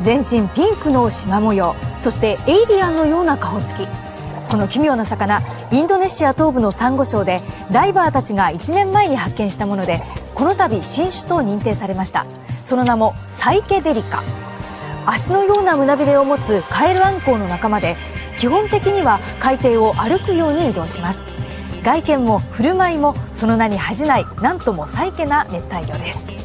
全身ピンクの縞模様そしてエイリアンのような顔つき。この奇妙な魚インドネシア東部のサンゴ礁でダイバーたちが1年前に発見したものでこの度新種と認定されました。その名もサイケデリカ。足のような胸びれを持つカエルアンコウの仲間で基本的には海底を歩くように移動します。外見も振る舞いもその名に恥じない何ともサイケな熱帯魚です。